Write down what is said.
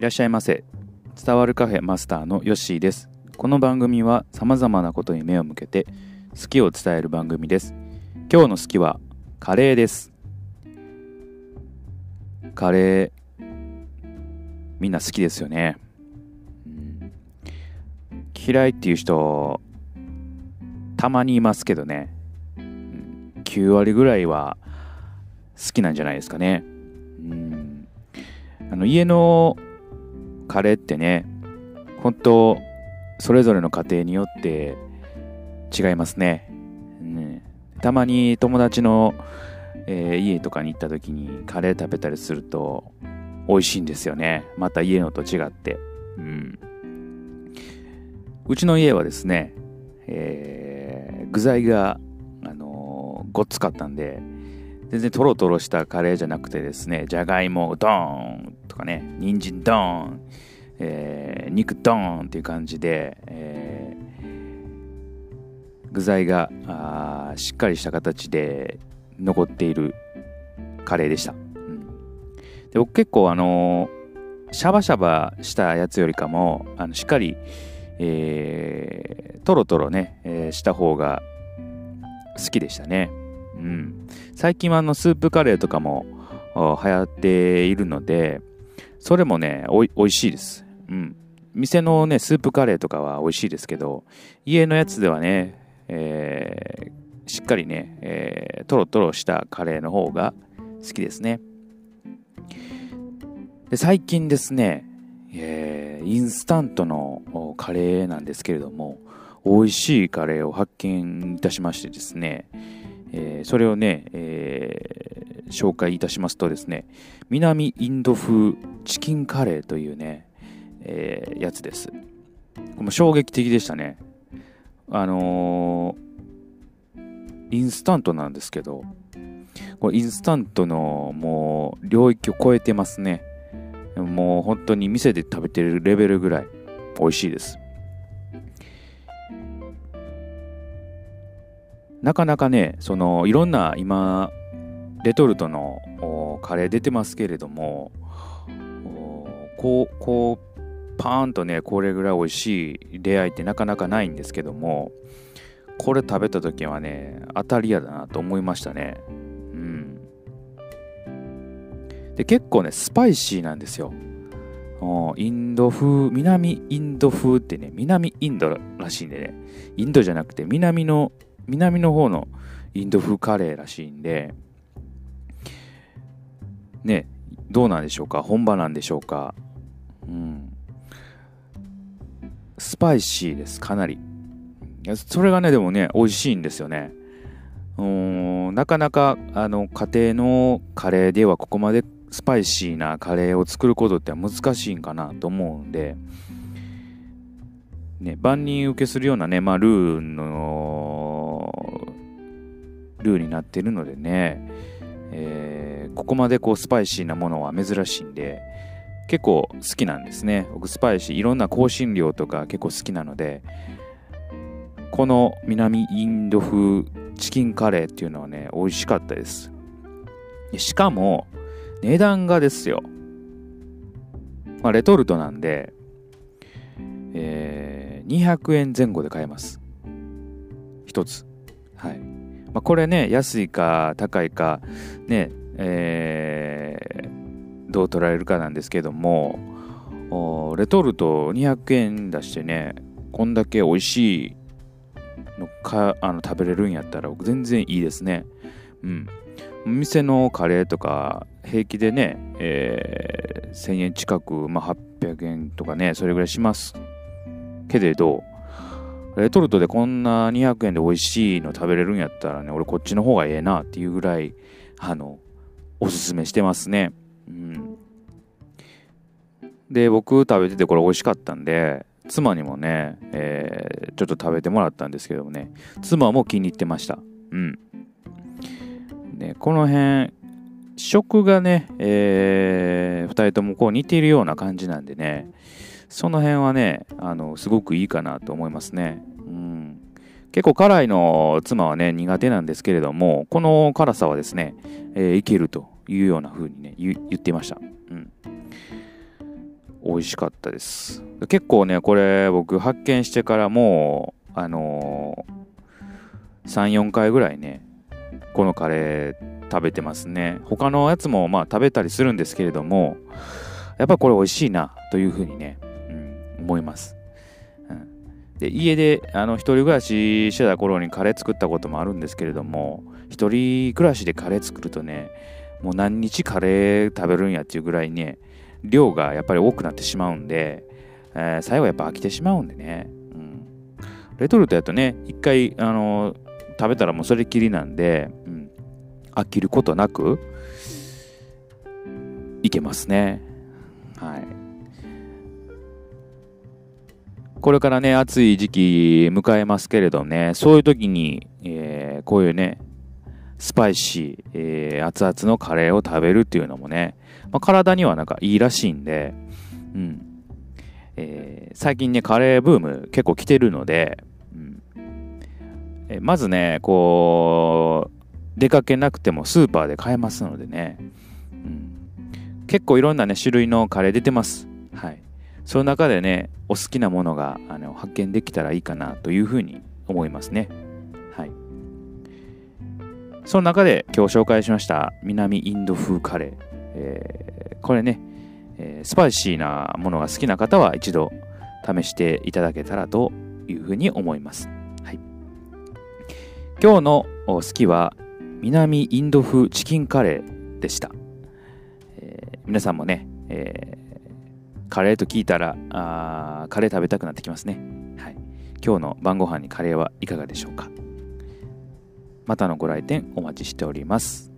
いらっしゃいませ。伝わるカフェマスターのヨッシーです。この番組は様々なことに目を向けて好きを伝える番組です。今日の好きはカレーです。カレーみんな好きですよね、うん、嫌いっていう人たまにいますけどね、9割ぐらいは好きなんじゃないですかね、うん、あの家のカレーってね本当それぞれの家庭によって違いますね、うん、たまに友達の、えー、家とかに行った時にカレー食べたりすると美味しいんですよね。また家のと違って、うん、うちの家はですね、えー、具材が、あのー、ごっつかったんで全然トロトロしたカレーじゃなくてですねじゃがいもドーンとかね人参ドーンえー、肉ドーンっていう感じで、えー、具材があしっかりした形で残っているカレーでした、で僕結構あのー、シャバシャバしたやつよりかもあのしっかり、えー、トロトロね、えー、した方が好きでしたね、うん、最近はあのスープカレーとかも流行っているのでそれもねおいしいですうん。店のね、スープカレーとかは美味しいですけど、家のやつではね、えー、しっかりね、えー、トロトロしたカレーの方が好きですね。で最近ですね、えー、インスタントのカレーなんですけれども、美味しいカレーを発見いたしましてですね、えー、それをね、えー、紹介いたしますとですね、南インド風チキンカレーというね、えー、やつです。これ衝撃的でしたね。あの、インスタントなんですけど、これインスタントのもう領域を超えてますね。もう本当に店で食べてるレベルぐらい美味しいです。なかなかね、そのいろんな今、レトルトのカレー出てますけれども、こう、こう、パーンとねこれぐらい美味しい出会いってなかなかないんですけどもこれ食べた時はね当たり屋だなと思いましたね。うん。で結構ねスパイシーなんですよ。インド風南インド風ってね南インドらしいんでねインドじゃなくて南の南の方のインド風カレーらしいんでねどうなんでしょうか？本場なんでしょうか？うんスパイシーです、かなり。それがね、でもね、美味しいんですよね。うんなかなかあの家庭のカレーではここまでスパイシーなカレーを作ることって難しいんかなと思うんで、ね、万人受けするようなね、まあ、ルーのルーになってるのでね、えー、ここまでこうスパイシーなものは珍しいんで、結構好きなんですね。僕スパイシー、いろんな香辛料とか結構好きなので、この南インド風チキンカレーっていうのはね、美味しかったです。しかも、値段がですよ。まあ、レトルトなんで、えー、200円前後で買えます。一つ。はい。まあ、これね、安いか高いか、ね、えー、どう捉えるかなんですけどもレトルト200円出してねこんだけ美味しいのかあの食べれるんやったら全然いいですね。うん。店のカレーとか平気でね、えー、1000円近く、まあ、800円とかねそれぐらいします。けれどレトルトでこんな200円で美味しいの食べれるんやったらね俺こっちの方がええなっていうぐらいあのおすすめしてますね。うん、で僕食べててこれ美味しかったんで妻にもね、えー、ちょっと食べてもらったんですけどもね妻も気に入ってました。うん。でこの辺食がね、えー、2人ともこう似ているような感じなんでねその辺はねあのすごくいいかなと思いますね。結構辛いの妻はね苦手なんですけれどもこの辛さはですね、えー、いけるというような風にね言っていました、うん、美味しかったです。結構ねこれ僕発見してからもうあのー、34回ぐらいねこのカレー食べてますね。他のやつもまあ食べたりするんですけれどもやっぱこれ美味しいなというふうにね、うん、思います、で家であの一人暮らししてた頃にカレー作ったこともあるんですけれども一人暮らしでカレー作るとねもう何日カレー食べるんやっていうぐらいね量がやっぱり多くなってしまうんで、えー、最後やっぱ飽きてしまうんでね、うん、レトルトやとね一回あの食べたらもうそれきりなんで、うん、飽きることなくいけますね。はい。これからね暑い時期迎えますけれどねそういう時に、えー、こういうねスパイシー、えー、熱々のカレーを食べるっていうのもね、まあ、体にはなんかいいらしいんで、うん。えー、最近ね、カレーブーム結構来てるので、うんえ、まずね、こう、出かけなくてもスーパーで買えますのでね、うん、結構いろんなね、種類のカレー出てます。はい。その中でね、お好きなものがあの発見できたらいいかなというふうに思いますねはい。その中で今日紹介しました南インド風カレー。えー、これね、えー、スパイシーなものが好きな方は一度試していただけたらというふうに思います。はい、今日の好きは南インド風チキンカレーでした。えー、皆さんもね、えー、カレーと聞いたらあカレー食べたくなってきますね。はい、今日の晩ご飯にカレーはいかがでしょうかまたのご来店お待ちしております。